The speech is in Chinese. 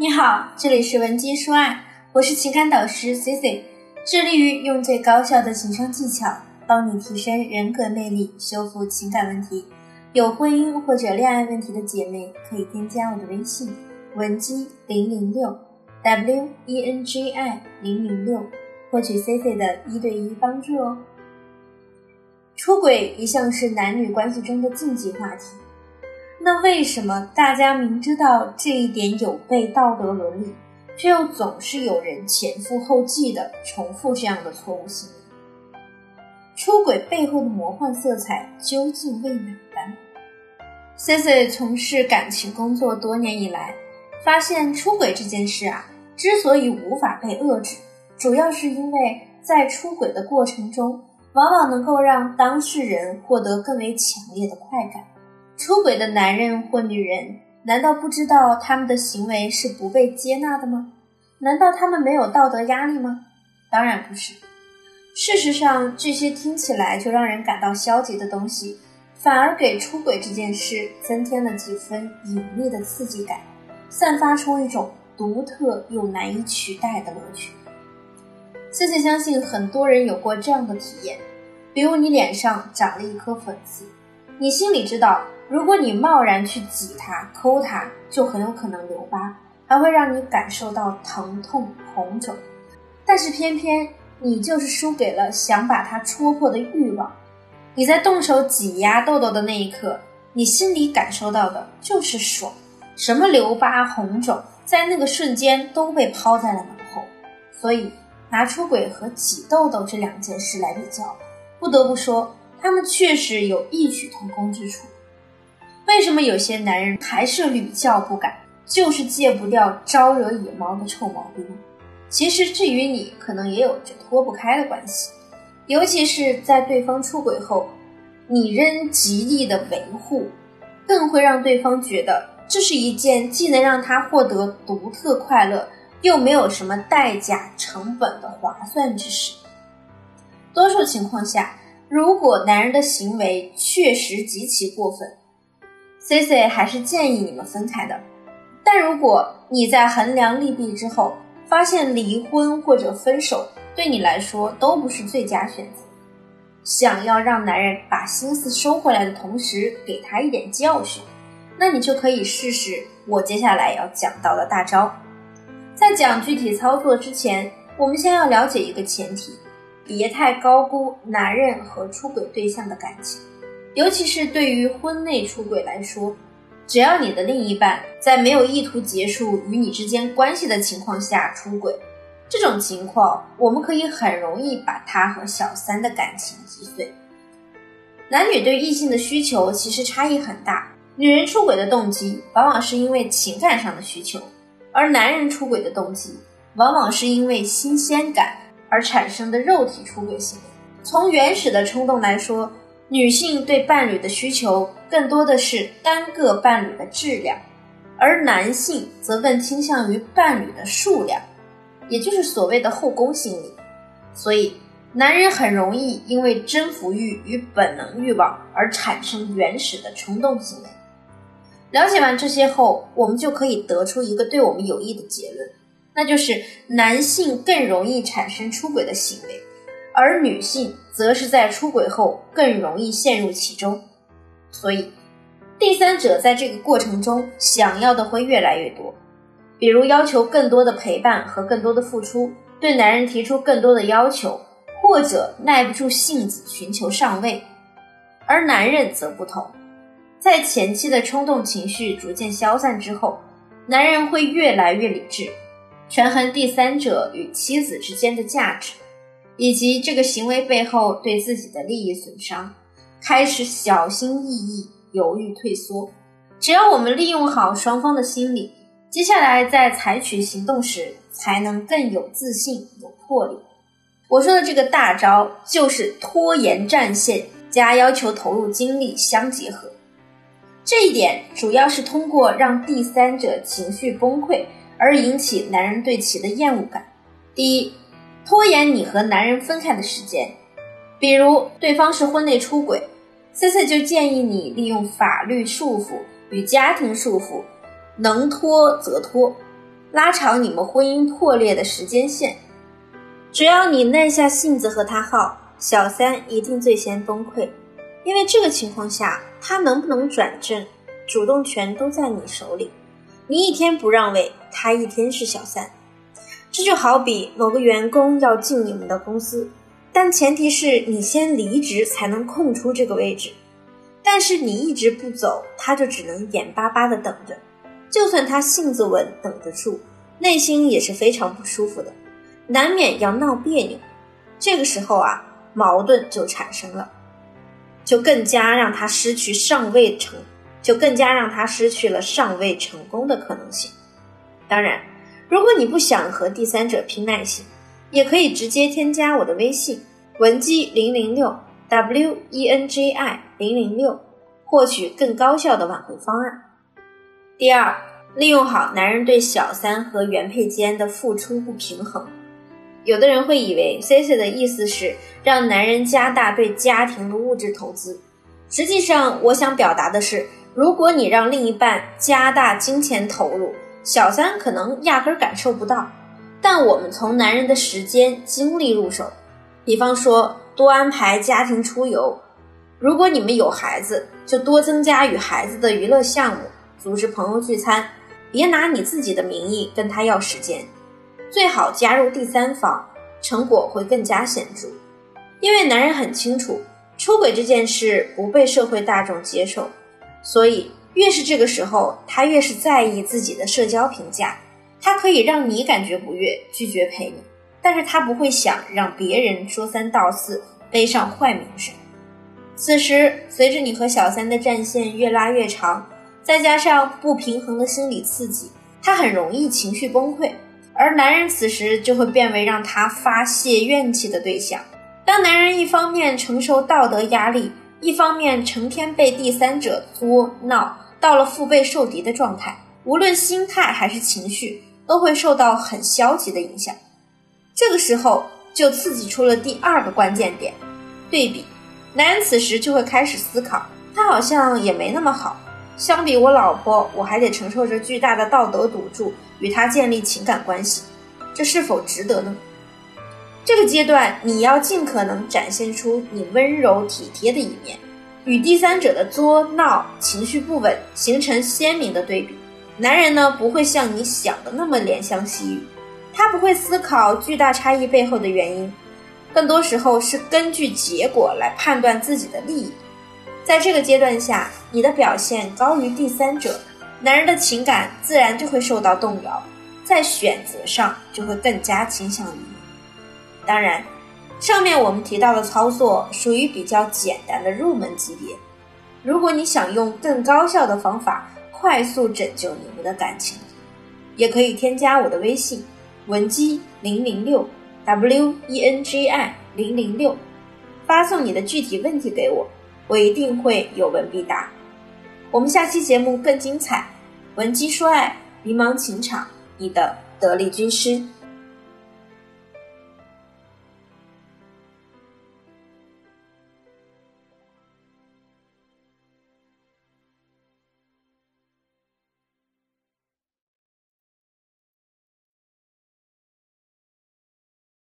你好，这里是文姬说爱，我是情感导师 C C，致力于用最高效的情商技巧帮你提升人格魅力，修复情感问题。有婚姻或者恋爱问题的姐妹可以添加我的微信文姬零零六 W E N G I 零零六，获取 C C 的一对一帮助哦。出轨一向是男女关系中的禁忌话题。那为什么大家明知道这一点有悖道德伦理，却又总是有人前赴后继的重复这样的错误行为？出轨背后的魔幻色彩究竟为哪般？C C 从事感情工作多年以来，发现出轨这件事啊，之所以无法被遏制，主要是因为在出轨的过程中，往往能够让当事人获得更为强烈的快感。出轨的男人或女人，难道不知道他们的行为是不被接纳的吗？难道他们没有道德压力吗？当然不是。事实上，这些听起来就让人感到消极的东西，反而给出轨这件事增添了几分隐秘的刺激感，散发出一种独特又难以取代的乐趣。谢谢相信很多人有过这样的体验，比如你脸上长了一颗粉刺，你心里知道。如果你贸然去挤它、抠它，就很有可能留疤，还会让你感受到疼痛、红肿。但是偏偏你就是输给了想把它戳破的欲望。你在动手挤压痘痘的那一刻，你心里感受到的就是爽。什么留疤、红肿，在那个瞬间都被抛在了脑后。所以，拿出轨和挤痘痘这两件事来比较，不得不说，他们确实有异曲同工之处。为什么有些男人还是屡教不改，就是戒不掉招惹野猫的臭毛病？其实这与你可能也有着脱不开的关系，尤其是在对方出轨后，你仍极力的维护，更会让对方觉得这是一件既能让他获得独特快乐，又没有什么代价成本的划算之事。多数情况下，如果男人的行为确实极其过分，C C 还是建议你们分开的，但如果你在衡量利弊之后，发现离婚或者分手对你来说都不是最佳选择，想要让男人把心思收回来的同时给他一点教训，那你就可以试试我接下来要讲到的大招。在讲具体操作之前，我们先要了解一个前提，别太高估男人和出轨对象的感情。尤其是对于婚内出轨来说，只要你的另一半在没有意图结束与你之间关系的情况下出轨，这种情况我们可以很容易把他和小三的感情击碎。男女对异性的需求其实差异很大，女人出轨的动机往往是因为情感上的需求，而男人出轨的动机往往是因为新鲜感而产生的肉体出轨行为。从原始的冲动来说。女性对伴侣的需求更多的是单个伴侣的质量，而男性则更倾向于伴侣的数量，也就是所谓的后宫心理。所以，男人很容易因为征服欲与本能欲望而产生原始的冲动行为。了解完这些后，我们就可以得出一个对我们有益的结论，那就是男性更容易产生出轨的行为。而女性则是在出轨后更容易陷入其中，所以第三者在这个过程中想要的会越来越多，比如要求更多的陪伴和更多的付出，对男人提出更多的要求，或者耐不住性子寻求上位。而男人则不同，在前期的冲动情绪逐渐消散之后，男人会越来越理智，权衡第三者与妻子之间的价值。以及这个行为背后对自己的利益损伤，开始小心翼翼、犹豫退缩。只要我们利用好双方的心理，接下来在采取行动时才能更有自信、有魄力。我说的这个大招就是拖延战线加要求投入精力相结合。这一点主要是通过让第三者情绪崩溃而引起男人对其的厌恶感。第一。拖延你和男人分开的时间，比如对方是婚内出轨，C C 就建议你利用法律束缚与家庭束缚，能拖则拖。拉长你们婚姻破裂的时间线。只要你耐下性子和他耗，小三一定最先崩溃，因为这个情况下，他能不能转正，主动权都在你手里。你一天不让位，他一天是小三。这就好比某个员工要进你们的公司，但前提是你先离职才能空出这个位置。但是你一直不走，他就只能眼巴巴的等着。就算他性子稳，等得住，内心也是非常不舒服的。难免要闹别扭，这个时候啊，矛盾就产生了，就更加让他失去上位成，就更加让他失去了上位成功的可能性。当然，如果你不想和第三者拼耐心，也可以直接添加我的微信文姬零零六 w e n j i 零零六，获取更高效的挽回方案。第二，利用好男人对小三和原配间的付出不平衡。有的人会以为 C C 的意思是让男人加大对家庭的物质投资，实际上我想表达的是，如果你让另一半加大金钱投入，小三可能压根感受不到。但我们从男人的时间精力入手，比方说多安排家庭出游，如果你们有孩子，就多增加与孩子的娱乐项目，组织朋友聚餐，别拿你自己的名义跟他要时间。最好加入第三方，成果会更加显著。因为男人很清楚，出轨这件事不被社会大众接受，所以越是这个时候，他越是在意自己的社交评价。他可以让你感觉不悦，拒绝陪你，但是他不会想让别人说三道四，背上坏名声。此时，随着你和小三的战线越拉越长，再加上不平衡的心理刺激，他很容易情绪崩溃。而男人此时就会变为让他发泄怨气的对象。当男人一方面承受道德压力，一方面成天被第三者作闹，到了腹背受敌的状态，无论心态还是情绪都会受到很消极的影响。这个时候就刺激出了第二个关键点：对比。男人此时就会开始思考，他好像也没那么好。相比我老婆，我还得承受着巨大的道德赌注，与她建立情感关系，这是否值得呢？这个阶段，你要尽可能展现出你温柔体贴的一面，与第三者的作闹、情绪不稳形成鲜明的对比。男人呢，不会像你想的那么怜香惜玉，他不会思考巨大差异背后的原因，更多时候是根据结果来判断自己的利益。在这个阶段下，你的表现高于第三者，男人的情感自然就会受到动摇，在选择上就会更加倾向于你。当然，上面我们提到的操作属于比较简单的入门级别。如果你想用更高效的方法快速拯救你们的感情，也可以添加我的微信文姬零零六 w e n g i 零零六，发送你的具体问题给我。我一定会有问必答。我们下期节目更精彩，文姬说爱，迷茫情场，你的得力军师。